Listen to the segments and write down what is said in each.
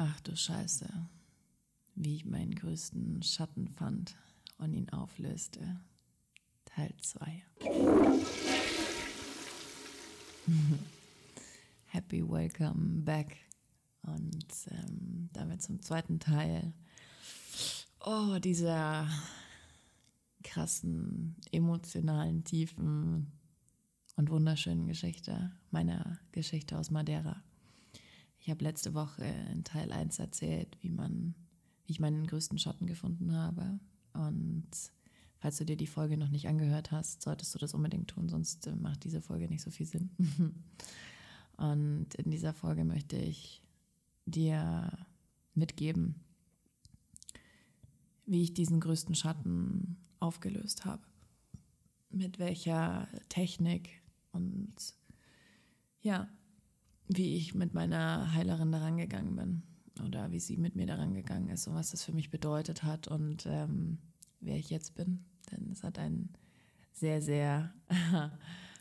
Ach du Scheiße, wie ich meinen größten Schatten fand und ihn auflöste. Teil 2. Happy Welcome Back. Und ähm, damit zum zweiten Teil. Oh, dieser krassen, emotionalen, tiefen und wunderschönen Geschichte, meiner Geschichte aus Madeira. Ich habe letzte Woche in Teil 1 erzählt, wie man, wie ich meinen größten Schatten gefunden habe. Und falls du dir die Folge noch nicht angehört hast, solltest du das unbedingt tun, sonst äh, macht diese Folge nicht so viel Sinn. Und in dieser Folge möchte ich dir mitgeben, wie ich diesen größten Schatten aufgelöst habe. Mit welcher Technik und ja, wie ich mit meiner Heilerin daran gegangen bin oder wie sie mit mir daran gegangen ist und was das für mich bedeutet hat und ähm, wer ich jetzt bin. Denn es hat einen sehr, sehr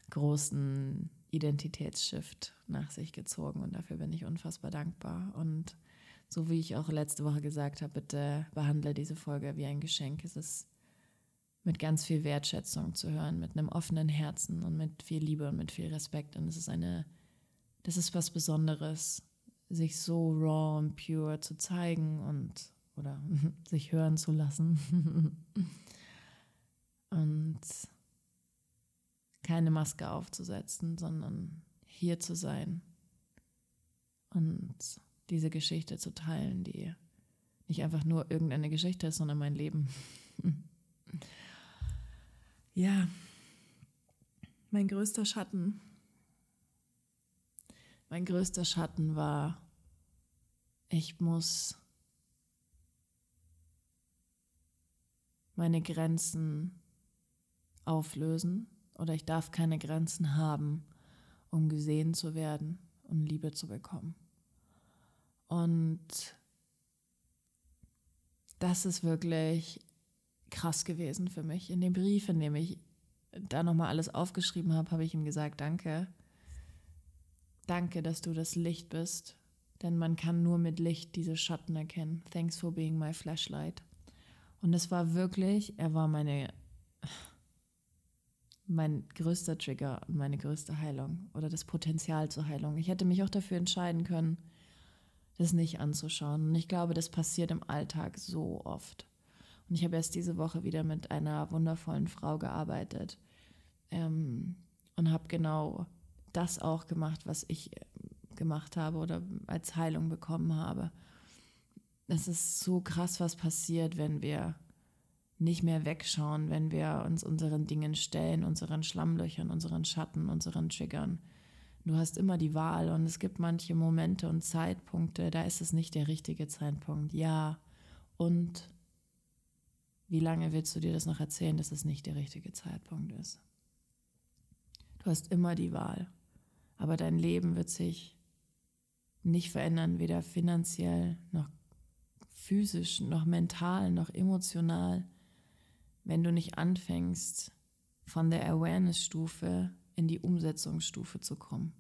großen Identitätsshift nach sich gezogen und dafür bin ich unfassbar dankbar. Und so wie ich auch letzte Woche gesagt habe, bitte behandle diese Folge wie ein Geschenk. Es ist mit ganz viel Wertschätzung zu hören, mit einem offenen Herzen und mit viel Liebe und mit viel Respekt. Und es ist eine das ist was Besonderes, sich so raw und pure zu zeigen und oder sich hören zu lassen. und keine Maske aufzusetzen, sondern hier zu sein und diese Geschichte zu teilen, die nicht einfach nur irgendeine Geschichte ist, sondern mein Leben. ja, mein größter Schatten mein größter Schatten war, ich muss meine Grenzen auflösen oder ich darf keine Grenzen haben, um gesehen zu werden und Liebe zu bekommen. Und das ist wirklich krass gewesen für mich. In dem Brief, in dem ich da nochmal alles aufgeschrieben habe, habe ich ihm gesagt, danke, Danke, dass du das Licht bist, denn man kann nur mit Licht diese Schatten erkennen. Thanks for being my flashlight. Und es war wirklich, er war meine, mein größter Trigger und meine größte Heilung oder das Potenzial zur Heilung. Ich hätte mich auch dafür entscheiden können, das nicht anzuschauen. Und ich glaube, das passiert im Alltag so oft. Und ich habe erst diese Woche wieder mit einer wundervollen Frau gearbeitet ähm, und habe genau das auch gemacht, was ich äh, gemacht habe oder als Heilung bekommen habe. Es ist so krass, was passiert, wenn wir nicht mehr wegschauen, wenn wir uns unseren Dingen stellen, unseren Schlammlöchern, unseren Schatten, unseren Triggern. Du hast immer die Wahl und es gibt manche Momente und Zeitpunkte, da ist es nicht der richtige Zeitpunkt. Ja. Und wie lange willst du dir das noch erzählen, dass es nicht der richtige Zeitpunkt ist? Du hast immer die Wahl. Aber dein Leben wird sich nicht verändern, weder finanziell noch physisch, noch mental, noch emotional, wenn du nicht anfängst, von der Awareness-Stufe in die Umsetzungsstufe zu kommen.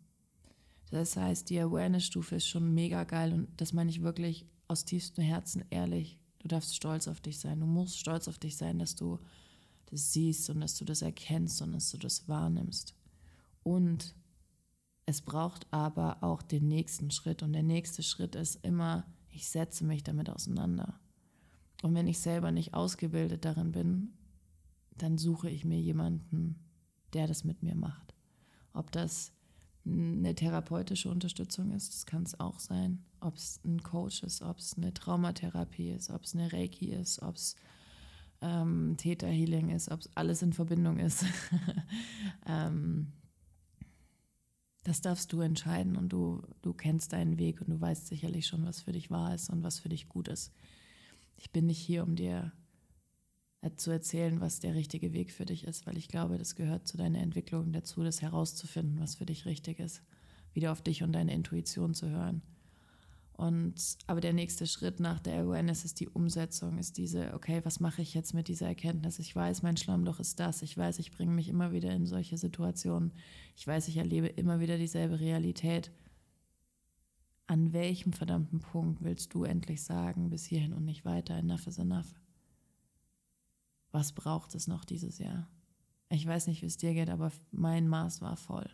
Das heißt, die Awareness-Stufe ist schon mega geil und das meine ich wirklich aus tiefstem Herzen ehrlich. Du darfst stolz auf dich sein. Du musst stolz auf dich sein, dass du das siehst und dass du das erkennst und dass du das wahrnimmst. Und es braucht aber auch den nächsten Schritt und der nächste Schritt ist immer, ich setze mich damit auseinander. Und wenn ich selber nicht ausgebildet darin bin, dann suche ich mir jemanden, der das mit mir macht. Ob das eine therapeutische Unterstützung ist, das kann es auch sein. Ob es ein Coach ist, ob es eine Traumatherapie ist, ob es eine Reiki ist, ob es ähm, Theta Healing ist, ob es alles in Verbindung ist. ähm, das darfst du entscheiden und du, du kennst deinen Weg und du weißt sicherlich schon, was für dich wahr ist und was für dich gut ist. Ich bin nicht hier, um dir zu erzählen, was der richtige Weg für dich ist, weil ich glaube, das gehört zu deiner Entwicklung dazu, das herauszufinden, was für dich richtig ist, wieder auf dich und deine Intuition zu hören. Und aber der nächste Schritt nach der Awareness ist die Umsetzung, ist diese, okay, was mache ich jetzt mit dieser Erkenntnis? Ich weiß, mein Schlammloch ist das. Ich weiß, ich bringe mich immer wieder in solche Situationen. Ich weiß, ich erlebe immer wieder dieselbe Realität. an welchem verdammten Punkt willst du endlich sagen, bis hierhin und nicht weiter, enough is enough? Was braucht es noch dieses Jahr? Ich weiß nicht, wie es dir geht, aber mein Maß war voll.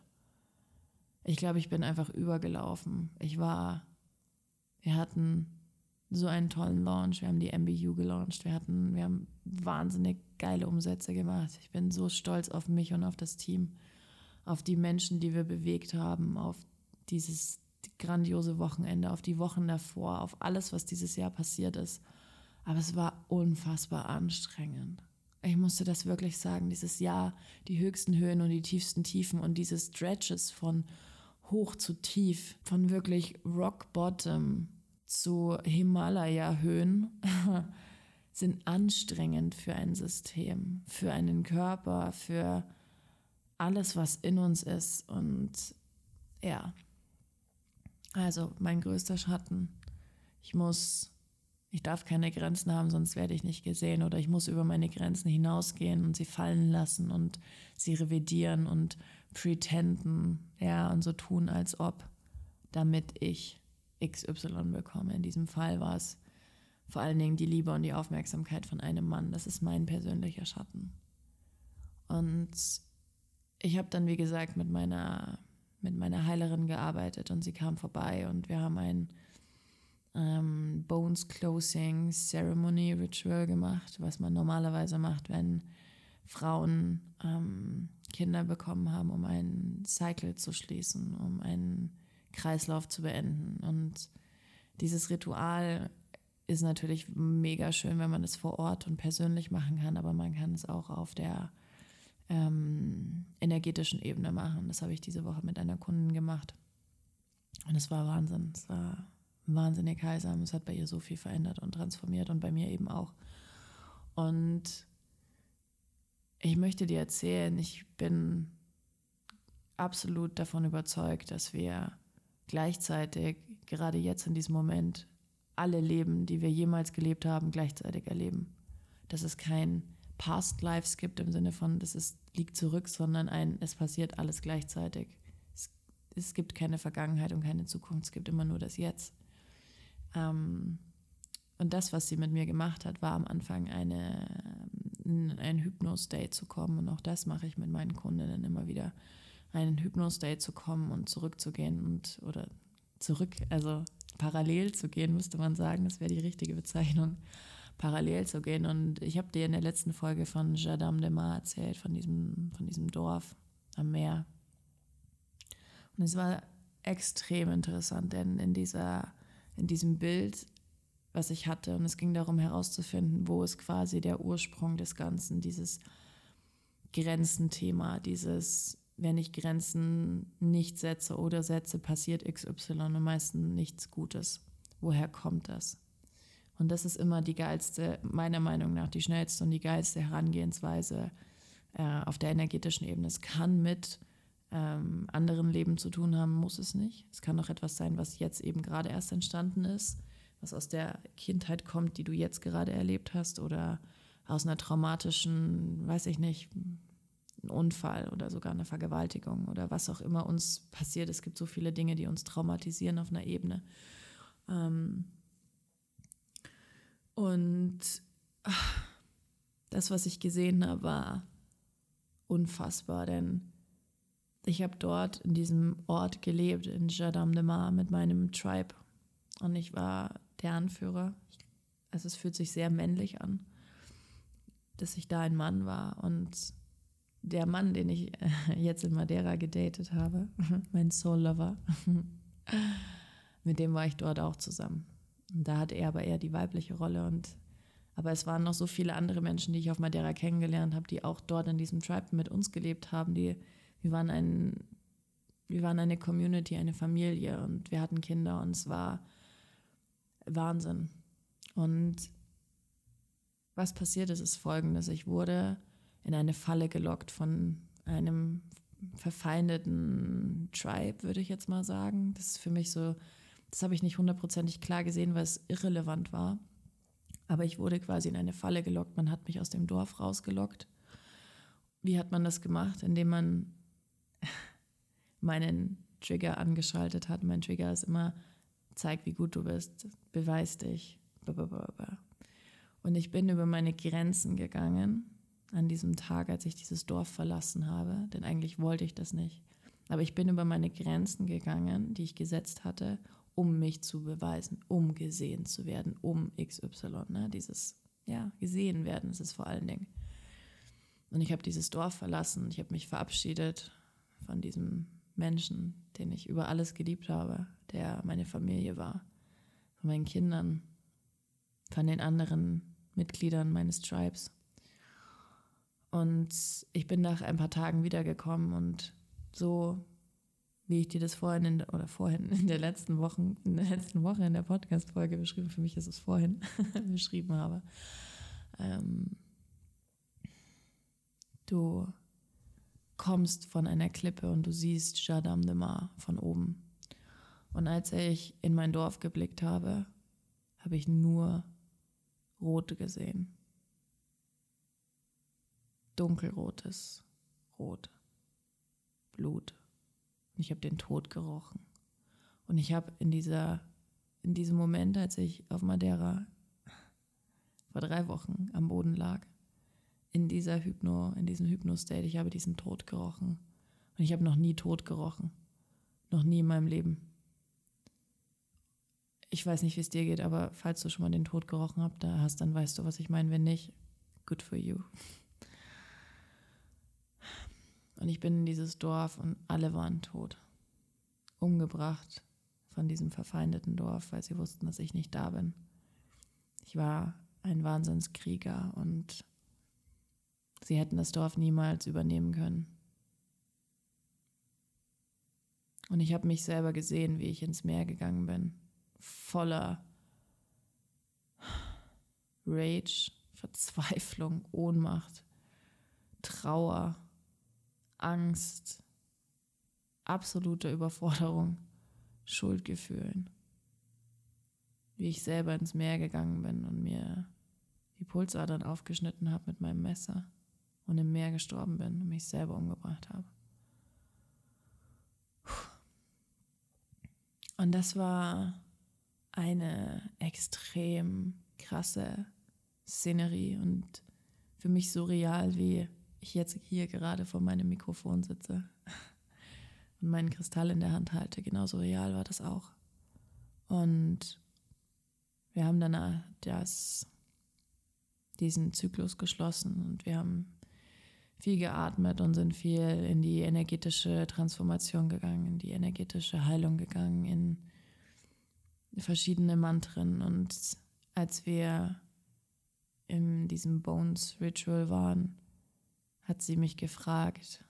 Ich glaube, ich bin einfach übergelaufen. Ich war, wir hatten so einen tollen Launch, wir haben die MBU gelauncht, wir hatten, wir haben wahnsinnig geile Umsätze gemacht. Ich bin so stolz auf mich und auf das Team, auf die Menschen, die wir bewegt haben, auf dieses grandiose Wochenende, auf die Wochen davor, auf alles, was dieses Jahr passiert ist. Aber es war unfassbar anstrengend. Ich musste das wirklich sagen, dieses Jahr, die höchsten Höhen und die tiefsten Tiefen und diese Stretches von hoch zu tief, von wirklich Rock Bottom zu Himalaya-Höhen, sind anstrengend für ein System, für einen Körper, für alles, was in uns ist. Und ja, also mein größter Schatten. Ich muss ich darf keine Grenzen haben, sonst werde ich nicht gesehen oder ich muss über meine Grenzen hinausgehen und sie fallen lassen und sie revidieren und pretenden, ja, und so tun, als ob, damit ich XY bekomme. In diesem Fall war es vor allen Dingen die Liebe und die Aufmerksamkeit von einem Mann. Das ist mein persönlicher Schatten. Und ich habe dann, wie gesagt, mit meiner, mit meiner Heilerin gearbeitet und sie kam vorbei und wir haben ein ähm, Bones Closing Ceremony Ritual gemacht, was man normalerweise macht, wenn Frauen ähm, Kinder bekommen haben, um einen Cycle zu schließen, um einen Kreislauf zu beenden. Und dieses Ritual ist natürlich mega schön, wenn man es vor Ort und persönlich machen kann, aber man kann es auch auf der ähm, energetischen Ebene machen. Das habe ich diese Woche mit einer Kundin gemacht. Und es war Wahnsinn. Es war wahnsinnig heilsam. Es hat bei ihr so viel verändert und transformiert und bei mir eben auch. Und ich möchte dir erzählen, ich bin absolut davon überzeugt, dass wir gleichzeitig, gerade jetzt in diesem Moment, alle Leben, die wir jemals gelebt haben, gleichzeitig erleben. Dass es kein Past Lives gibt im Sinne von, das ist, liegt zurück, sondern ein, es passiert alles gleichzeitig. Es, es gibt keine Vergangenheit und keine Zukunft, es gibt immer nur das Jetzt. Ähm, und das, was sie mit mir gemacht hat, war am Anfang eine, ein Hypno-State zu kommen. Und auch das mache ich mit meinen Kundinnen immer wieder, einen Hypno-State zu kommen und zurückzugehen und oder zurück, also parallel zu gehen, müsste man sagen, das wäre die richtige Bezeichnung, parallel zu gehen. Und ich habe dir in der letzten Folge von Jadam de Mar erzählt, von diesem, von diesem Dorf am Meer. Und es war extrem interessant, denn in dieser in diesem Bild, was ich hatte. Und es ging darum herauszufinden, wo ist quasi der Ursprung des Ganzen, dieses Grenzenthema, dieses, wenn ich Grenzen nicht setze oder setze, passiert XY und meistens nichts Gutes. Woher kommt das? Und das ist immer die geilste, meiner Meinung nach, die schnellste und die geilste Herangehensweise äh, auf der energetischen Ebene. Es kann mit ähm, anderen Leben zu tun haben, muss es nicht. Es kann auch etwas sein, was jetzt eben gerade erst entstanden ist, was aus der Kindheit kommt, die du jetzt gerade erlebt hast oder aus einer traumatischen, weiß ich nicht, Unfall oder sogar eine Vergewaltigung oder was auch immer uns passiert. Es gibt so viele Dinge, die uns traumatisieren auf einer Ebene. Ähm und ach, das, was ich gesehen habe, war unfassbar, denn ich habe dort in diesem Ort gelebt, in Jadam de Mar, mit meinem Tribe. Und ich war der Anführer. Also es fühlt sich sehr männlich an, dass ich da ein Mann war. Und der Mann, den ich jetzt in Madeira gedatet habe, mein Soul Lover, mit dem war ich dort auch zusammen. Und da hatte er aber eher die weibliche Rolle. Und aber es waren noch so viele andere Menschen, die ich auf Madeira kennengelernt habe, die auch dort in diesem Tribe mit uns gelebt haben, die wir waren ein, wir waren eine Community, eine Familie und wir hatten Kinder und es war Wahnsinn. Und was passiert ist, ist folgendes. Ich wurde in eine Falle gelockt von einem verfeindeten Tribe, würde ich jetzt mal sagen. Das ist für mich so, das habe ich nicht hundertprozentig klar gesehen, weil es irrelevant war. Aber ich wurde quasi in eine Falle gelockt. Man hat mich aus dem Dorf rausgelockt. Wie hat man das gemacht? Indem man meinen Trigger angeschaltet hat. Mein Trigger ist immer zeig, wie gut du bist, beweis dich. Und ich bin über meine Grenzen gegangen an diesem Tag, als ich dieses Dorf verlassen habe, denn eigentlich wollte ich das nicht. Aber ich bin über meine Grenzen gegangen, die ich gesetzt hatte, um mich zu beweisen, um gesehen zu werden, um XY. Ne? Dieses, ja, gesehen werden ist es vor allen Dingen. Und ich habe dieses Dorf verlassen, ich habe mich verabschiedet von diesem Menschen, den ich über alles geliebt habe, der meine Familie war, von meinen Kindern, von den anderen Mitgliedern meines Tribes. Und ich bin nach ein paar Tagen wiedergekommen und so wie ich dir das vorhin in, oder vorhin in der letzten Woche, in der letzten Woche in der Podcast-Folge beschrieben, für mich ist es vorhin beschrieben habe. Ähm, du kommst von einer Klippe und du siehst Jadam de Mar von oben. Und als ich in mein Dorf geblickt habe, habe ich nur Rot gesehen. Dunkelrotes Rot. Blut. Und ich habe den Tod gerochen. Und ich habe in in diesem Moment, als ich auf Madeira vor drei Wochen am Boden lag, in dieser Hypno, in diesem Hypno-State, ich habe diesen Tod gerochen. Und ich habe noch nie Tod gerochen. Noch nie in meinem Leben. Ich weiß nicht, wie es dir geht, aber falls du schon mal den Tod gerochen habt, da hast, dann weißt du, was ich meine. Wenn nicht, good for you. Und ich bin in dieses Dorf und alle waren tot. Umgebracht von diesem verfeindeten Dorf, weil sie wussten, dass ich nicht da bin. Ich war ein Wahnsinnskrieger und sie hätten das Dorf niemals übernehmen können. Und ich habe mich selber gesehen, wie ich ins Meer gegangen bin, voller Rage, Verzweiflung, Ohnmacht, Trauer Angst, absolute Überforderung, Schuldgefühlen. Wie ich selber ins Meer gegangen bin und mir die Pulsadern aufgeschnitten habe mit meinem Messer und im Meer gestorben bin und mich selber umgebracht habe. Und das war eine extrem krasse Szenerie und für mich so real wie ich jetzt hier gerade vor meinem Mikrofon sitze und meinen Kristall in der Hand halte. Genauso real war das auch. Und wir haben dann das, diesen Zyklus geschlossen und wir haben viel geatmet und sind viel in die energetische Transformation gegangen, in die energetische Heilung gegangen, in verschiedene Mantren. Und als wir in diesem Bones Ritual waren, hat sie mich gefragt,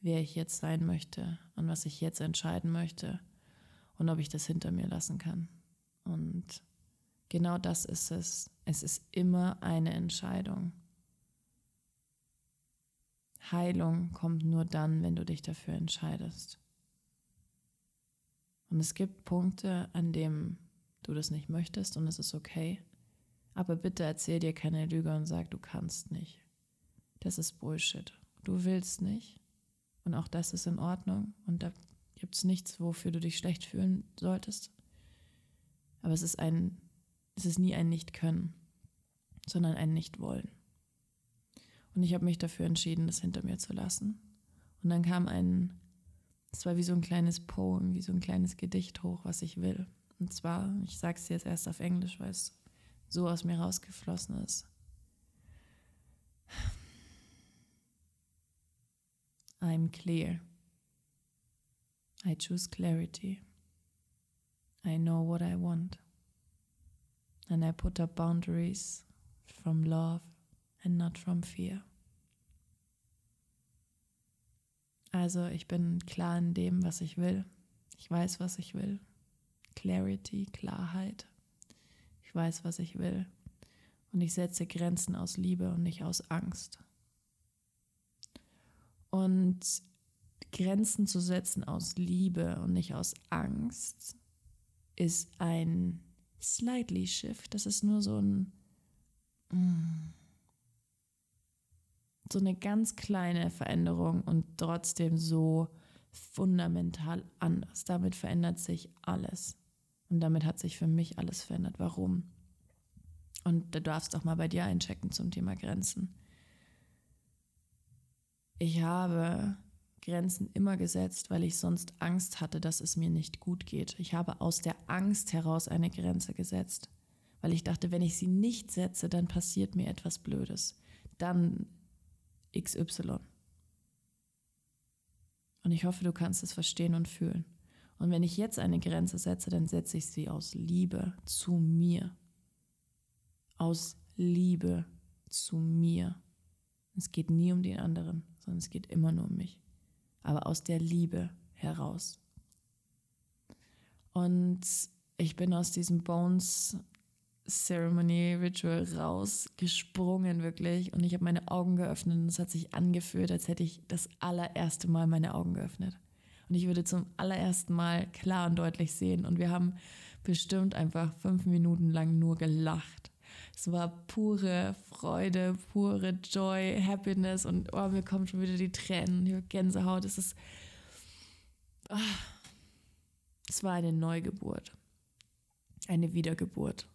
wer ich jetzt sein möchte und was ich jetzt entscheiden möchte und ob ich das hinter mir lassen kann. Und genau das ist es. Es ist immer eine Entscheidung. Heilung kommt nur dann, wenn du dich dafür entscheidest. Und es gibt Punkte, an denen du das nicht möchtest und es ist okay. Aber bitte erzähl dir keine Lüge und sag, du kannst nicht. Das ist Bullshit. Du willst nicht. Und auch das ist in Ordnung. Und da gibt es nichts, wofür du dich schlecht fühlen solltest. Aber es ist ein, es ist nie ein Nicht-Können, sondern ein Nicht-Wollen. Und ich habe mich dafür entschieden, das hinter mir zu lassen. Und dann kam ein, es war wie so ein kleines Poem, wie so ein kleines Gedicht hoch, was ich will. Und zwar, ich sage es jetzt erst auf Englisch, weil es so aus mir rausgeflossen ist. I'm clear. I choose clarity. I know what I want. And I put up boundaries from love and not from fear. Also ich bin klar in dem, was ich will. Ich weiß, was ich will. Clarity, Klarheit. Ich weiß, was ich will. Und ich setze Grenzen aus Liebe und nicht aus Angst. Und Grenzen zu setzen aus Liebe und nicht aus Angst ist ein slightly shift. Das ist nur so ein mm, so eine ganz kleine Veränderung und trotzdem so fundamental anders. Damit verändert sich alles. Und damit hat sich für mich alles verändert. Warum? Und du darfst auch mal bei dir einchecken zum Thema Grenzen. Ich habe Grenzen immer gesetzt, weil ich sonst Angst hatte, dass es mir nicht gut geht. Ich habe aus der Angst heraus eine Grenze gesetzt, weil ich dachte, wenn ich sie nicht setze, dann passiert mir etwas Blödes. Dann XY. Und ich hoffe, du kannst es verstehen und fühlen. Und wenn ich jetzt eine Grenze setze, dann setze ich sie aus Liebe zu mir. Aus Liebe zu mir. Es geht nie um den anderen, sondern es geht immer nur um mich. Aber aus der Liebe heraus. Und ich bin aus diesem Bones Ceremony Ritual rausgesprungen, wirklich. Und ich habe meine Augen geöffnet und es hat sich angefühlt, als hätte ich das allererste Mal meine Augen geöffnet. Und ich würde zum allerersten Mal klar und deutlich sehen. Und wir haben bestimmt einfach fünf Minuten lang nur gelacht. Es war pure Freude, pure Joy, Happiness und oh, mir kommen schon wieder die Tränen, die Gänsehaut. Es ist. Oh, es war eine Neugeburt, eine Wiedergeburt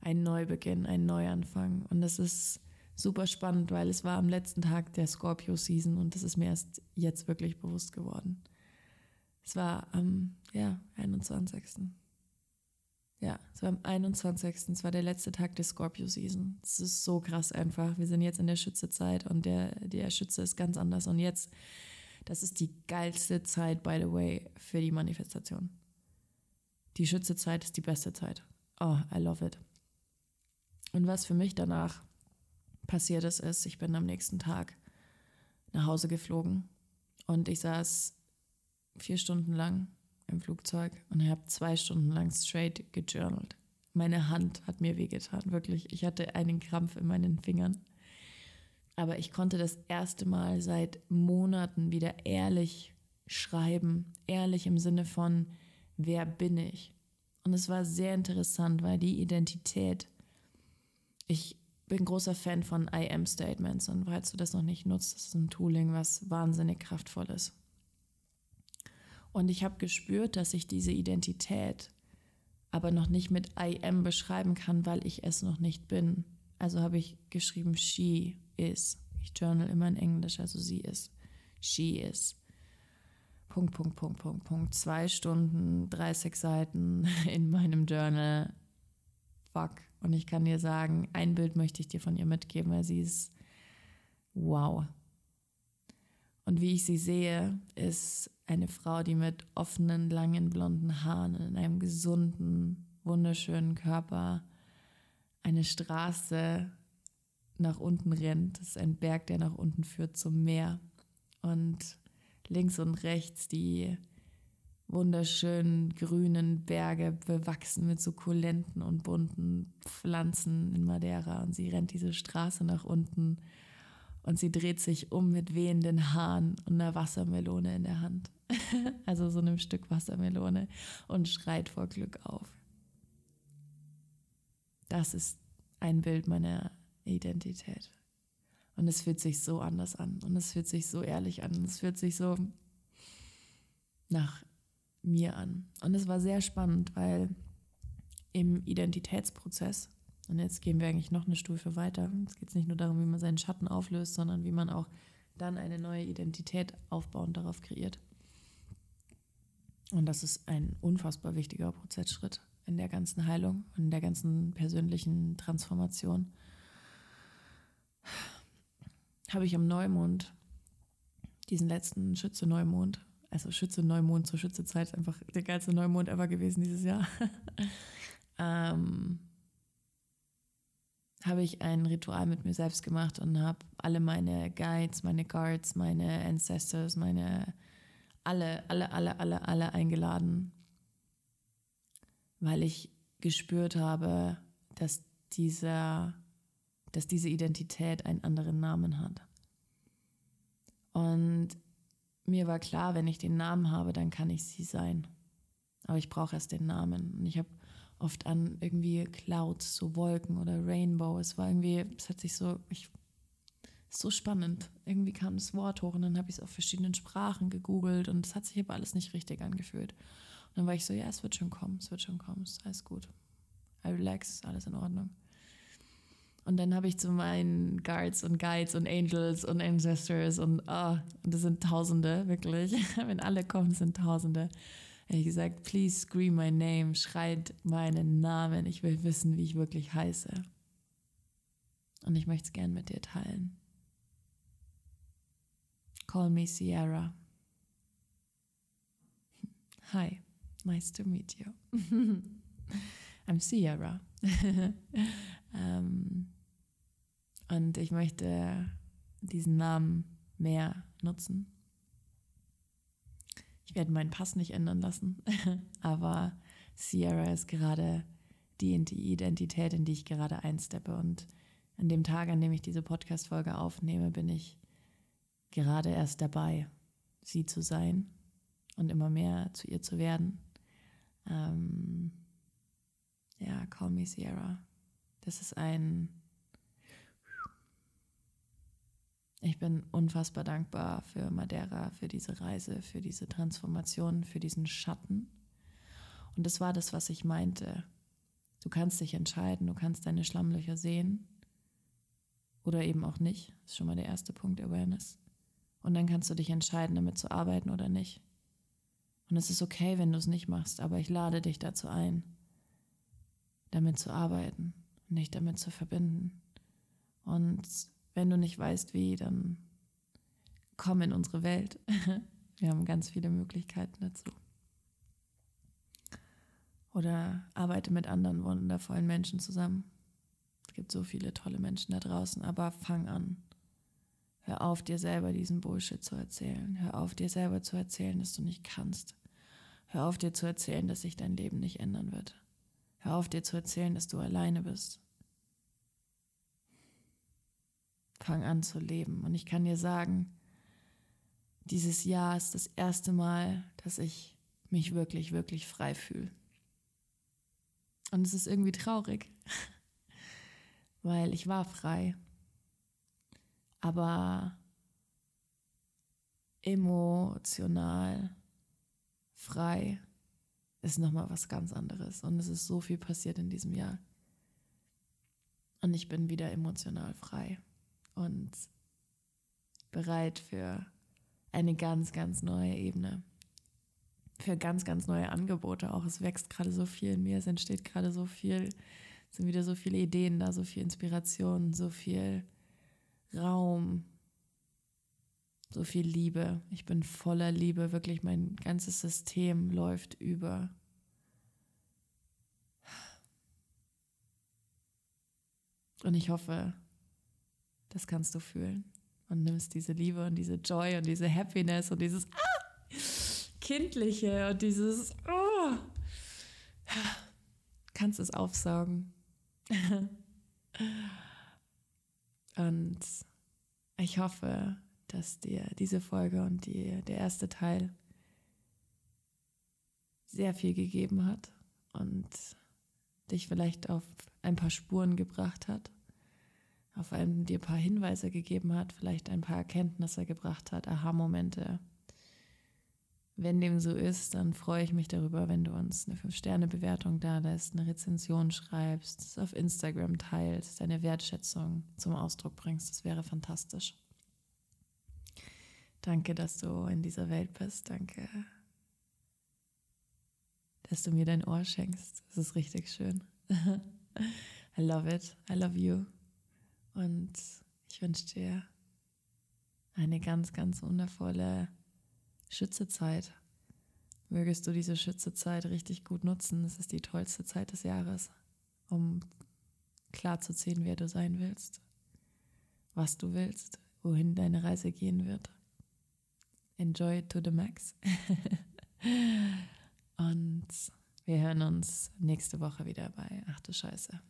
ein Neubeginn, ein Neuanfang. Und das ist super spannend, weil es war am letzten Tag der Scorpio-Season und das ist mir erst jetzt wirklich bewusst geworden. Es war am ja, 21. Ja, es war am 21. Es war der letzte Tag der Scorpio-Season. Es ist so krass einfach. Wir sind jetzt in der Schützezeit und der, der Schütze ist ganz anders. Und jetzt, das ist die geilste Zeit, by the way, für die Manifestation. Die Schützezeit ist die beste Zeit. Oh, I love it. Und was für mich danach passiert ist, ist, ich bin am nächsten Tag nach Hause geflogen und ich saß vier Stunden lang im Flugzeug und habe zwei Stunden lang straight gejournalt. Meine Hand hat mir wehgetan, wirklich. Ich hatte einen Krampf in meinen Fingern. Aber ich konnte das erste Mal seit Monaten wieder ehrlich schreiben. Ehrlich im Sinne von, wer bin ich? Und es war sehr interessant, weil die Identität ich bin großer Fan von I am Statements und falls du das noch nicht nutzt, das ist ein Tooling, was wahnsinnig kraftvoll ist. Und ich habe gespürt, dass ich diese Identität aber noch nicht mit I am beschreiben kann, weil ich es noch nicht bin. Also habe ich geschrieben, she is. Ich journal immer in Englisch, also sie ist. She is. Punkt, Punkt, Punkt, Punkt, Punkt. Zwei Stunden, 30 Seiten in meinem Journal. Fuck und ich kann dir sagen, ein Bild möchte ich dir von ihr mitgeben, weil sie ist wow. Und wie ich sie sehe, ist eine Frau, die mit offenen, langen, blonden Haaren in einem gesunden, wunderschönen Körper eine Straße nach unten rennt. Das ist ein Berg, der nach unten führt zum Meer. Und links und rechts die wunderschönen grünen Berge bewachsen mit sukkulenten und bunten Pflanzen in Madeira. Und sie rennt diese Straße nach unten und sie dreht sich um mit wehenden Haaren und einer Wassermelone in der Hand. also so einem Stück Wassermelone und schreit vor Glück auf. Das ist ein Bild meiner Identität. Und es fühlt sich so anders an und es fühlt sich so ehrlich an. Es fühlt sich so nach mir an. Und es war sehr spannend, weil im Identitätsprozess, und jetzt gehen wir eigentlich noch eine Stufe weiter, es geht nicht nur darum, wie man seinen Schatten auflöst, sondern wie man auch dann eine neue Identität aufbauen darauf kreiert. Und das ist ein unfassbar wichtiger Prozessschritt in der ganzen Heilung und in der ganzen persönlichen Transformation. Habe ich am Neumond, diesen letzten Schütze-Neumond, also Schütze Neumond zur Schützezeit ist einfach der geilste Neumond ever gewesen dieses Jahr. ähm, habe ich ein Ritual mit mir selbst gemacht und habe alle meine Guides, meine Guards, meine Ancestors, meine alle, alle, alle, alle, alle eingeladen, weil ich gespürt habe, dass dieser, dass diese Identität einen anderen Namen hat. Und mir war klar, wenn ich den Namen habe, dann kann ich sie sein. Aber ich brauche erst den Namen. Und ich habe oft an irgendwie Clouds, so Wolken oder Rainbow. Es war irgendwie, es hat sich so, ich, so spannend. Irgendwie kam das Wort hoch und dann habe ich es auf verschiedenen Sprachen gegoogelt und es hat sich aber alles nicht richtig angefühlt. Und dann war ich so, ja, es wird schon kommen, es wird schon kommen, es ist alles gut. I relax, alles in Ordnung. Und dann habe ich zu meinen Guards und Guides und Angels und Ancestors und, oh, und das sind Tausende, wirklich. Wenn alle kommen, sind Tausende. Habe ich gesagt, please scream my name, schreit meinen Namen. Ich will wissen, wie ich wirklich heiße. Und ich möchte es gern mit dir teilen. Call me Sierra. Hi, nice to meet you. I'm Sierra. ähm, und ich möchte diesen Namen mehr nutzen. Ich werde meinen Pass nicht ändern lassen, aber Sierra ist gerade die Identität, in die ich gerade einsteppe. Und an dem Tag, an dem ich diese Podcast-Folge aufnehme, bin ich gerade erst dabei, sie zu sein und immer mehr zu ihr zu werden. Ähm, ja, Call Me Sierra. Das ist ein. Ich bin unfassbar dankbar für Madeira, für diese Reise, für diese Transformation, für diesen Schatten. Und das war das, was ich meinte. Du kannst dich entscheiden, du kannst deine Schlammlöcher sehen oder eben auch nicht. Das ist schon mal der erste Punkt, Awareness. Und dann kannst du dich entscheiden, damit zu arbeiten oder nicht. Und es ist okay, wenn du es nicht machst, aber ich lade dich dazu ein, damit zu arbeiten, nicht damit zu verbinden. Und wenn du nicht weißt, wie, dann komm in unsere Welt. Wir haben ganz viele Möglichkeiten dazu. Oder arbeite mit anderen wundervollen Menschen zusammen. Es gibt so viele tolle Menschen da draußen, aber fang an. Hör auf, dir selber diesen Bullshit zu erzählen. Hör auf, dir selber zu erzählen, dass du nicht kannst. Hör auf, dir zu erzählen, dass sich dein Leben nicht ändern wird. Hör auf, dir zu erzählen, dass du alleine bist. Fang an zu leben. Und ich kann dir sagen, dieses Jahr ist das erste Mal, dass ich mich wirklich, wirklich frei fühle. Und es ist irgendwie traurig, weil ich war frei. Aber emotional frei ist nochmal was ganz anderes. Und es ist so viel passiert in diesem Jahr. Und ich bin wieder emotional frei und bereit für eine ganz, ganz neue Ebene. Für ganz, ganz neue Angebote auch. Es wächst gerade so viel in mir, es entsteht gerade so viel, es sind wieder so viele Ideen da, so viel Inspiration, so viel Raum, so viel Liebe. Ich bin voller Liebe, wirklich mein ganzes System läuft über. Und ich hoffe, das kannst du fühlen und nimmst diese Liebe und diese Joy und diese Happiness und dieses ah, Kindliche und dieses oh, kannst es aufsaugen. und ich hoffe, dass dir diese Folge und die, der erste Teil sehr viel gegeben hat und dich vielleicht auf ein paar Spuren gebracht hat, auf einem dir ein paar Hinweise gegeben hat, vielleicht ein paar Erkenntnisse gebracht hat, Aha-Momente. Wenn dem so ist, dann freue ich mich darüber, wenn du uns eine 5-Sterne-Bewertung da lässt, eine Rezension schreibst, es auf Instagram teilst, deine Wertschätzung zum Ausdruck bringst. Das wäre fantastisch. Danke, dass du in dieser Welt bist. Danke, dass du mir dein Ohr schenkst. Das ist richtig schön. I love it. I love you. Und ich wünsche dir eine ganz, ganz wundervolle Schützezeit. Mögest du diese Schützezeit richtig gut nutzen. Es ist die tollste Zeit des Jahres, um klar zu ziehen, wer du sein willst, was du willst, wohin deine Reise gehen wird enjoy to the max. Und wir hören uns nächste Woche wieder bei Ach du Scheiße.